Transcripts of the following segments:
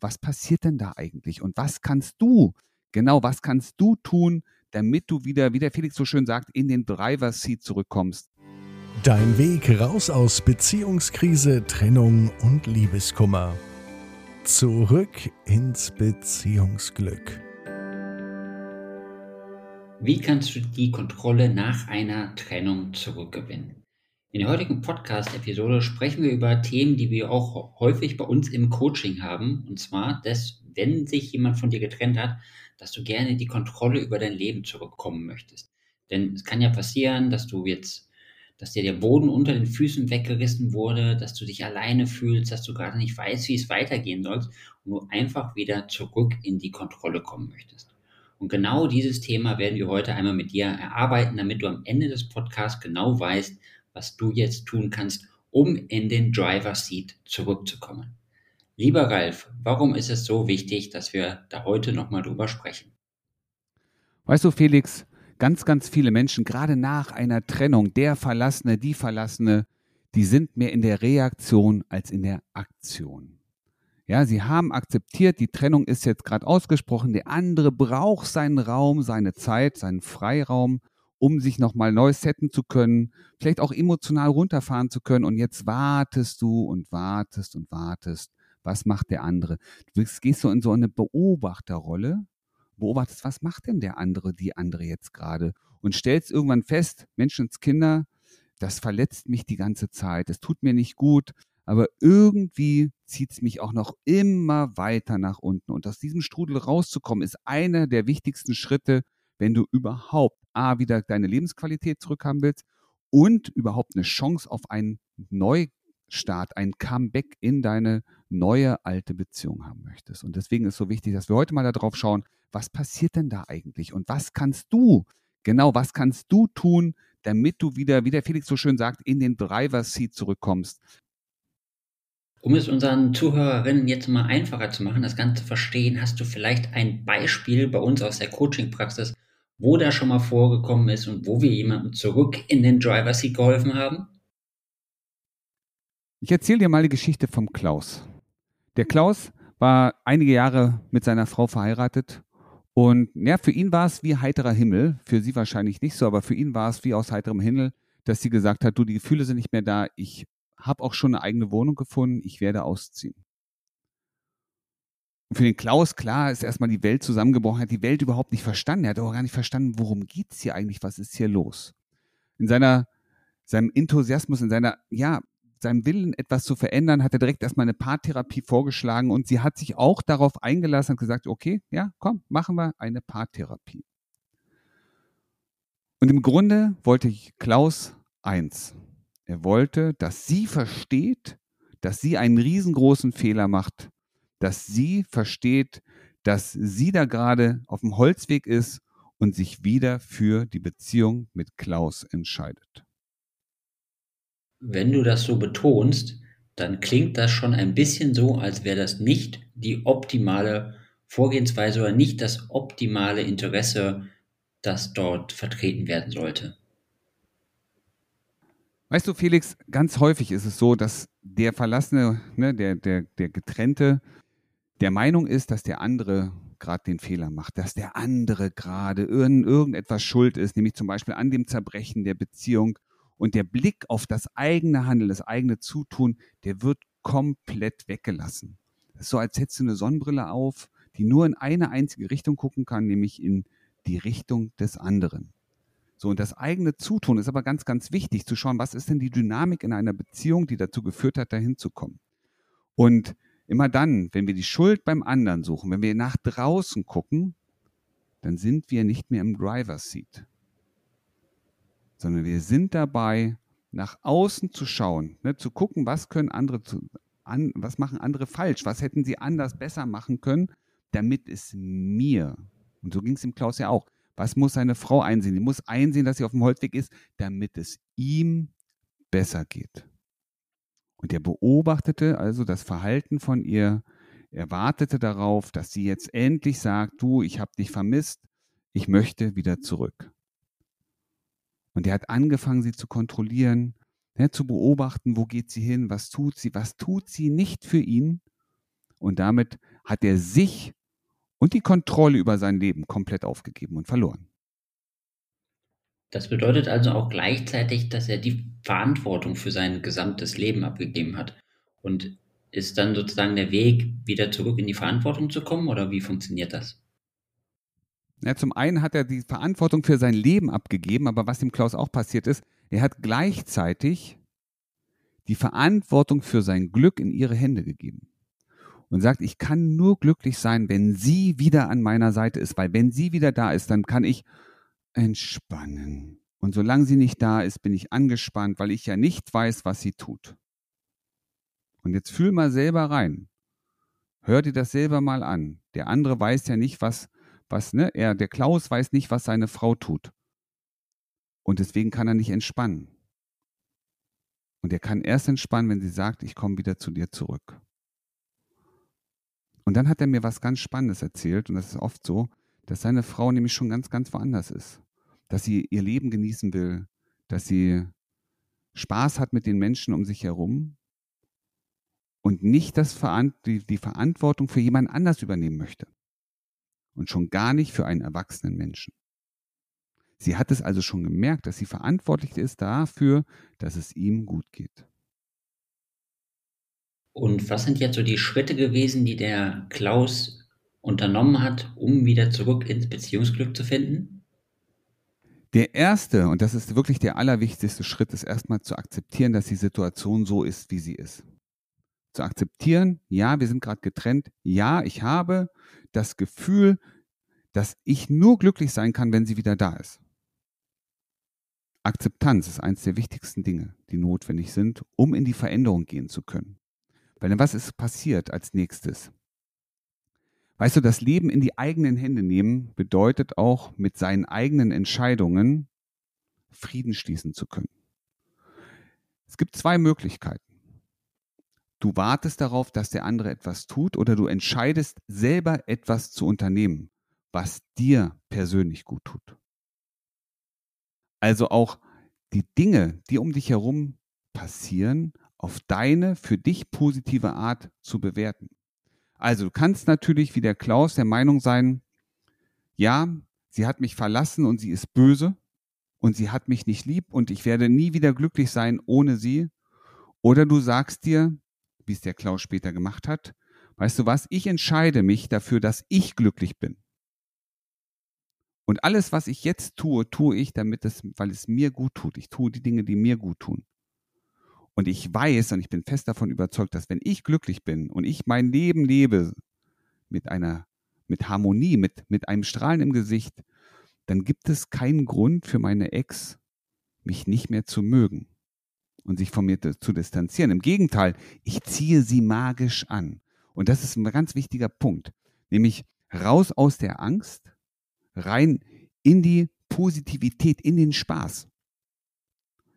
was passiert denn da eigentlich und was kannst du, genau, was kannst du tun, damit du wieder, wie der Felix so schön sagt, in den Driver Seat zurückkommst. Dein Weg raus aus Beziehungskrise, Trennung und Liebeskummer. Zurück ins Beziehungsglück. Wie kannst du die Kontrolle nach einer Trennung zurückgewinnen? In der heutigen Podcast-Episode sprechen wir über Themen, die wir auch häufig bei uns im Coaching haben. Und zwar, dass, wenn sich jemand von dir getrennt hat, dass du gerne die Kontrolle über dein Leben zurückkommen möchtest. Denn es kann ja passieren, dass du jetzt, dass dir der Boden unter den Füßen weggerissen wurde, dass du dich alleine fühlst, dass du gerade nicht weißt, wie es weitergehen soll und du einfach wieder zurück in die Kontrolle kommen möchtest. Und genau dieses Thema werden wir heute einmal mit dir erarbeiten, damit du am Ende des Podcasts genau weißt, was du jetzt tun kannst, um in den Driver Seat zurückzukommen. Lieber Ralf, warum ist es so wichtig, dass wir da heute nochmal drüber sprechen? Weißt du, Felix, ganz, ganz viele Menschen, gerade nach einer Trennung, der Verlassene, die Verlassene, die sind mehr in der Reaktion als in der Aktion. Ja, sie haben akzeptiert, die Trennung ist jetzt gerade ausgesprochen, der andere braucht seinen Raum, seine Zeit, seinen Freiraum, um sich nochmal neu setten zu können, vielleicht auch emotional runterfahren zu können. Und jetzt wartest du und wartest und wartest. Was macht der andere? Du gehst so in so eine Beobachterrolle, beobachtest, was macht denn der andere, die andere jetzt gerade? Und stellst irgendwann fest, Menschenskinder, das verletzt mich die ganze Zeit, es tut mir nicht gut, aber irgendwie zieht es mich auch noch immer weiter nach unten. Und aus diesem Strudel rauszukommen, ist einer der wichtigsten Schritte, wenn du überhaupt A, wieder deine Lebensqualität zurückhaben willst und überhaupt eine Chance auf einen Neustart, ein Comeback in deine neue alte Beziehung haben möchtest. Und deswegen ist es so wichtig, dass wir heute mal darauf schauen, was passiert denn da eigentlich und was kannst du, genau, was kannst du tun, damit du wieder, wie der Felix so schön sagt, in den Driver Seat zurückkommst. Um es unseren Zuhörerinnen jetzt mal einfacher zu machen, das Ganze zu verstehen, hast du vielleicht ein Beispiel bei uns aus der Coaching-Praxis, wo das schon mal vorgekommen ist und wo wir jemandem zurück in den Driver Seat geholfen haben? Ich erzähle dir mal die Geschichte vom Klaus. Der Klaus war einige Jahre mit seiner Frau verheiratet und ja, für ihn war es wie heiterer Himmel, für sie wahrscheinlich nicht so, aber für ihn war es wie aus heiterem Himmel, dass sie gesagt hat, du, die Gefühle sind nicht mehr da, ich habe auch schon eine eigene Wohnung gefunden, ich werde ausziehen. Und für den Klaus, klar, ist erstmal die Welt zusammengebrochen, hat die Welt überhaupt nicht verstanden. Er hat auch gar nicht verstanden, worum geht es hier eigentlich, was ist hier los. In seiner, seinem Enthusiasmus, in seiner, ja, seinem Willen, etwas zu verändern, hat er direkt erstmal eine Paartherapie vorgeschlagen und sie hat sich auch darauf eingelassen und gesagt, okay, ja, komm, machen wir eine Paartherapie. Und im Grunde wollte ich Klaus eins. Er wollte, dass sie versteht, dass sie einen riesengroßen Fehler macht, dass sie versteht, dass sie da gerade auf dem Holzweg ist und sich wieder für die Beziehung mit Klaus entscheidet. Wenn du das so betonst, dann klingt das schon ein bisschen so, als wäre das nicht die optimale Vorgehensweise oder nicht das optimale Interesse, das dort vertreten werden sollte. Weißt du, Felix, ganz häufig ist es so, dass der Verlassene, ne, der, der, der Getrennte, der Meinung ist, dass der andere gerade den Fehler macht, dass der andere gerade irgend, irgendetwas schuld ist, nämlich zum Beispiel an dem Zerbrechen der Beziehung. Und der Blick auf das eigene Handeln, das eigene Zutun, der wird komplett weggelassen. Das ist so, als hättest du eine Sonnenbrille auf, die nur in eine einzige Richtung gucken kann, nämlich in die Richtung des anderen. So, und das eigene Zutun ist aber ganz, ganz wichtig, zu schauen, was ist denn die Dynamik in einer Beziehung, die dazu geführt hat, dahin zu kommen. Und immer dann, wenn wir die Schuld beim anderen suchen, wenn wir nach draußen gucken, dann sind wir nicht mehr im Driver's Seat, sondern wir sind dabei, nach außen zu schauen, ne, zu gucken, was können andere zu, an, was machen andere falsch, was hätten sie anders besser machen können, damit es mir, und so ging es dem Klaus ja auch, was muss seine Frau einsehen? Die muss einsehen, dass sie auf dem Holzweg ist, damit es ihm besser geht. Und er beobachtete also das Verhalten von ihr. Er wartete darauf, dass sie jetzt endlich sagt, du, ich habe dich vermisst, ich möchte wieder zurück. Und er hat angefangen, sie zu kontrollieren, ne, zu beobachten, wo geht sie hin, was tut sie, was tut sie nicht für ihn. Und damit hat er sich und die Kontrolle über sein Leben komplett aufgegeben und verloren. Das bedeutet also auch gleichzeitig, dass er die Verantwortung für sein gesamtes Leben abgegeben hat. Und ist dann sozusagen der Weg, wieder zurück in die Verantwortung zu kommen oder wie funktioniert das? Ja, zum einen hat er die Verantwortung für sein Leben abgegeben, aber was dem Klaus auch passiert ist, er hat gleichzeitig die Verantwortung für sein Glück in ihre Hände gegeben und sagt, ich kann nur glücklich sein, wenn sie wieder an meiner Seite ist, weil wenn sie wieder da ist, dann kann ich entspannen. Und solange sie nicht da ist, bin ich angespannt, weil ich ja nicht weiß, was sie tut. Und jetzt fühl mal selber rein. Hör dir das selber mal an. Der andere weiß ja nicht, was, was, ne? Er, der Klaus weiß nicht, was seine Frau tut. Und deswegen kann er nicht entspannen. Und er kann erst entspannen, wenn sie sagt, ich komme wieder zu dir zurück. Und dann hat er mir was ganz Spannendes erzählt, und das ist oft so, dass seine Frau nämlich schon ganz, ganz woanders ist. Dass sie ihr Leben genießen will, dass sie Spaß hat mit den Menschen um sich herum und nicht das die, die Verantwortung für jemand anders übernehmen möchte. Und schon gar nicht für einen erwachsenen Menschen. Sie hat es also schon gemerkt, dass sie verantwortlich ist dafür, dass es ihm gut geht. Und was sind jetzt so die Schritte gewesen, die der Klaus unternommen hat, um wieder zurück ins Beziehungsglück zu finden? Der erste, und das ist wirklich der allerwichtigste Schritt, ist erstmal zu akzeptieren, dass die Situation so ist, wie sie ist zu akzeptieren, ja, wir sind gerade getrennt, ja, ich habe das Gefühl, dass ich nur glücklich sein kann, wenn sie wieder da ist. Akzeptanz ist eines der wichtigsten Dinge, die notwendig sind, um in die Veränderung gehen zu können. Weil was ist passiert als nächstes? Weißt du, das Leben in die eigenen Hände nehmen bedeutet auch mit seinen eigenen Entscheidungen Frieden schließen zu können. Es gibt zwei Möglichkeiten. Du wartest darauf, dass der andere etwas tut oder du entscheidest selber etwas zu unternehmen, was dir persönlich gut tut. Also auch die Dinge, die um dich herum passieren, auf deine für dich positive Art zu bewerten. Also du kannst natürlich wie der Klaus der Meinung sein, ja, sie hat mich verlassen und sie ist böse und sie hat mich nicht lieb und ich werde nie wieder glücklich sein ohne sie. Oder du sagst dir, wie es der Klaus später gemacht hat. Weißt du was? Ich entscheide mich dafür, dass ich glücklich bin. Und alles, was ich jetzt tue, tue ich, damit es, weil es mir gut tut. Ich tue die Dinge, die mir gut tun. Und ich weiß und ich bin fest davon überzeugt, dass wenn ich glücklich bin und ich mein Leben lebe mit einer, mit Harmonie, mit, mit einem Strahlen im Gesicht, dann gibt es keinen Grund für meine Ex, mich nicht mehr zu mögen und sich von mir zu distanzieren. Im Gegenteil, ich ziehe sie magisch an. Und das ist ein ganz wichtiger Punkt, nämlich raus aus der Angst, rein in die Positivität, in den Spaß.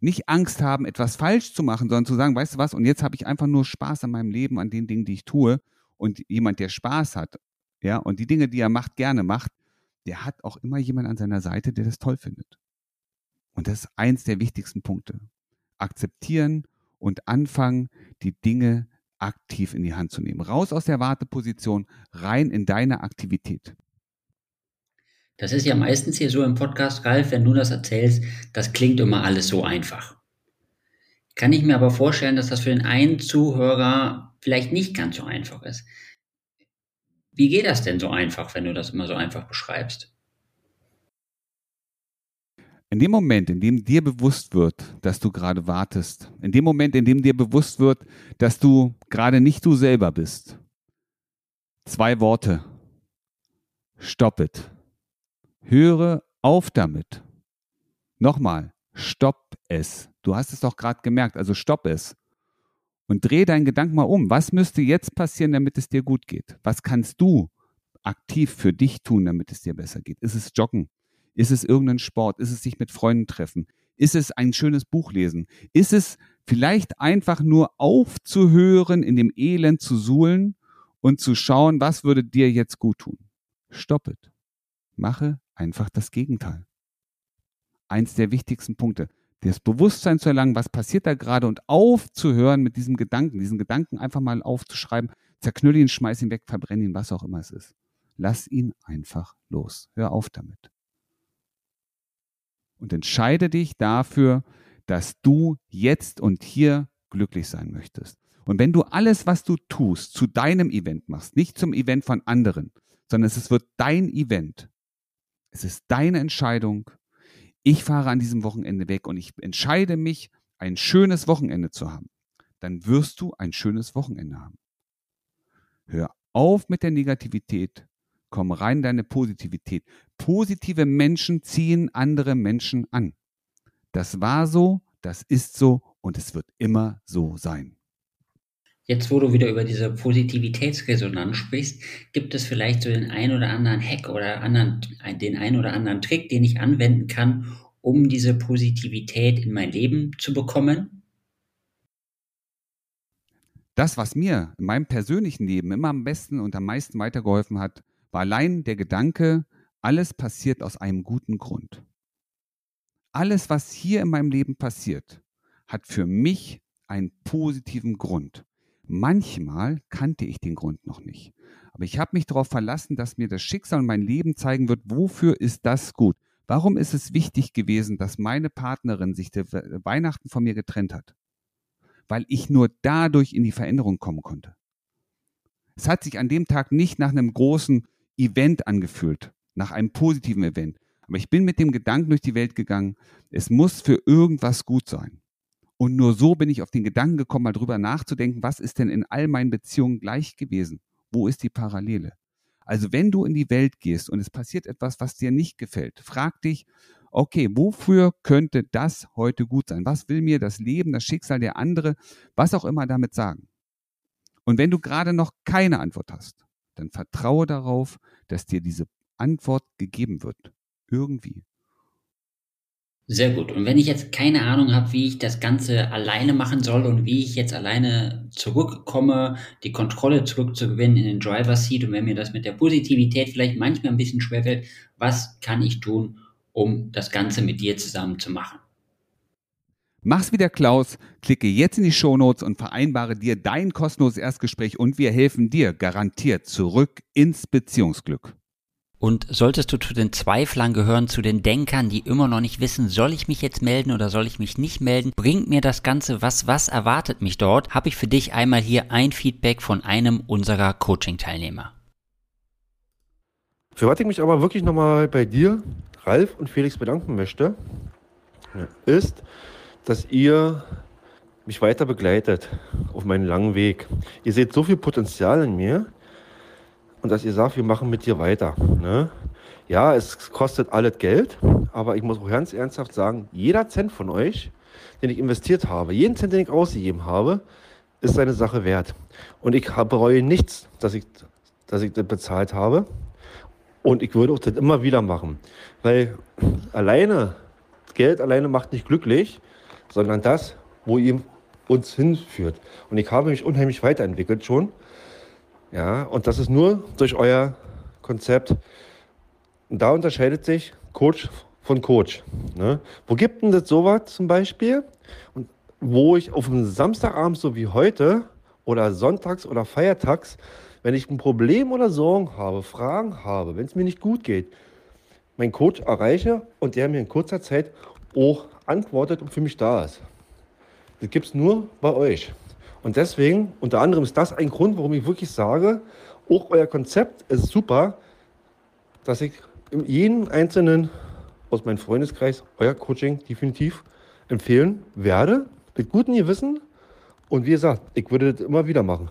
Nicht Angst haben, etwas falsch zu machen, sondern zu sagen, weißt du was, und jetzt habe ich einfach nur Spaß an meinem Leben, an den Dingen, die ich tue. Und jemand, der Spaß hat, ja, und die Dinge, die er macht, gerne macht, der hat auch immer jemand an seiner Seite, der das toll findet. Und das ist eins der wichtigsten Punkte akzeptieren und anfangen, die Dinge aktiv in die Hand zu nehmen. Raus aus der Warteposition, rein in deine Aktivität. Das ist ja meistens hier so im Podcast, Ralf, wenn du das erzählst, das klingt immer alles so einfach. Kann ich mir aber vorstellen, dass das für den einen Zuhörer vielleicht nicht ganz so einfach ist. Wie geht das denn so einfach, wenn du das immer so einfach beschreibst? In dem Moment, in dem dir bewusst wird, dass du gerade wartest, in dem Moment, in dem dir bewusst wird, dass du gerade nicht du selber bist, zwei Worte. Stopp it. Höre auf damit. Nochmal, stopp es. Du hast es doch gerade gemerkt, also stopp es. Und dreh deinen Gedanken mal um. Was müsste jetzt passieren, damit es dir gut geht? Was kannst du aktiv für dich tun, damit es dir besser geht? Ist es Joggen? Ist es irgendein Sport? Ist es sich mit Freunden treffen? Ist es ein schönes Buch lesen? Ist es vielleicht einfach nur aufzuhören, in dem Elend zu suhlen und zu schauen, was würde dir jetzt gut tun? Stoppet. Mache einfach das Gegenteil. Eins der wichtigsten Punkte. Das Bewusstsein zu erlangen, was passiert da gerade und aufzuhören mit diesem Gedanken, diesen Gedanken einfach mal aufzuschreiben, Zerknüll ihn, schmeiß ihn weg, verbrenn ihn, was auch immer es ist. Lass ihn einfach los. Hör auf damit. Und entscheide dich dafür, dass du jetzt und hier glücklich sein möchtest. Und wenn du alles, was du tust, zu deinem Event machst, nicht zum Event von anderen, sondern es wird dein Event, es ist deine Entscheidung, ich fahre an diesem Wochenende weg und ich entscheide mich, ein schönes Wochenende zu haben, dann wirst du ein schönes Wochenende haben. Hör auf mit der Negativität, komm rein in deine Positivität. Positive Menschen ziehen andere Menschen an. Das war so, das ist so und es wird immer so sein. Jetzt, wo du wieder über diese Positivitätsresonanz sprichst, gibt es vielleicht so den einen oder anderen Hack oder anderen, den einen oder anderen Trick, den ich anwenden kann, um diese Positivität in mein Leben zu bekommen? Das, was mir in meinem persönlichen Leben immer am besten und am meisten weitergeholfen hat, war allein der Gedanke, alles passiert aus einem guten Grund. Alles, was hier in meinem Leben passiert, hat für mich einen positiven Grund. Manchmal kannte ich den Grund noch nicht. Aber ich habe mich darauf verlassen, dass mir das Schicksal und mein Leben zeigen wird, wofür ist das gut. Warum ist es wichtig gewesen, dass meine Partnerin sich Weihnachten von mir getrennt hat? Weil ich nur dadurch in die Veränderung kommen konnte. Es hat sich an dem Tag nicht nach einem großen Event angefühlt, nach einem positiven Event. Aber ich bin mit dem Gedanken durch die Welt gegangen, es muss für irgendwas gut sein. Und nur so bin ich auf den Gedanken gekommen, mal drüber nachzudenken, was ist denn in all meinen Beziehungen gleich gewesen? Wo ist die Parallele? Also wenn du in die Welt gehst und es passiert etwas, was dir nicht gefällt, frag dich, okay, wofür könnte das heute gut sein? Was will mir das Leben, das Schicksal der andere, was auch immer damit sagen? Und wenn du gerade noch keine Antwort hast, dann vertraue darauf, dass dir diese Antwort gegeben wird. Irgendwie. Sehr gut. Und wenn ich jetzt keine Ahnung habe, wie ich das Ganze alleine machen soll und wie ich jetzt alleine zurückkomme, die Kontrolle zurückzugewinnen in den Driver Seat und wenn mir das mit der Positivität vielleicht manchmal ein bisschen schwerfällt, was kann ich tun, um das Ganze mit dir zusammen zu machen? Mach's wie der Klaus, klicke jetzt in die Shownotes und vereinbare dir dein kostenloses Erstgespräch und wir helfen dir garantiert zurück ins Beziehungsglück. Und solltest du zu den Zweiflern gehören, zu den Denkern, die immer noch nicht wissen, soll ich mich jetzt melden oder soll ich mich nicht melden, bringt mir das Ganze was, was erwartet mich dort, habe ich für dich einmal hier ein Feedback von einem unserer Coaching-Teilnehmer. Für was ich mich aber wirklich nochmal bei dir, Ralf und Felix bedanken möchte, ist, dass ihr mich weiter begleitet auf meinen langen Weg. Ihr seht so viel Potenzial in mir, und dass ihr sagt, wir machen mit dir weiter. Ne? Ja, es kostet alles Geld, aber ich muss auch ganz ernsthaft sagen, jeder Cent von euch, den ich investiert habe, jeden Cent, den ich ausgegeben habe, ist seine Sache wert. Und ich bereue nichts, dass ich, dass ich das bezahlt habe. Und ich würde auch das immer wieder machen. Weil alleine, Geld alleine macht nicht glücklich, sondern das, wo ihr uns hinführt. Und ich habe mich unheimlich weiterentwickelt schon. Ja, und das ist nur durch euer Konzept. Und da unterscheidet sich Coach von Coach. Ne? Wo gibt denn das sowas zum Beispiel? Und wo ich auf einem Samstagabend so wie heute oder sonntags oder feiertags, wenn ich ein Problem oder Sorgen habe, Fragen habe, wenn es mir nicht gut geht, meinen Coach erreiche und der mir in kurzer Zeit auch antwortet und für mich da ist. Das gibt es nur bei euch. Und deswegen, unter anderem ist das ein Grund, warum ich wirklich sage, auch euer Konzept ist super, dass ich jeden einzelnen aus meinem Freundeskreis euer Coaching definitiv empfehlen werde, mit gutem Gewissen. Und wie gesagt, ich würde das immer wieder machen.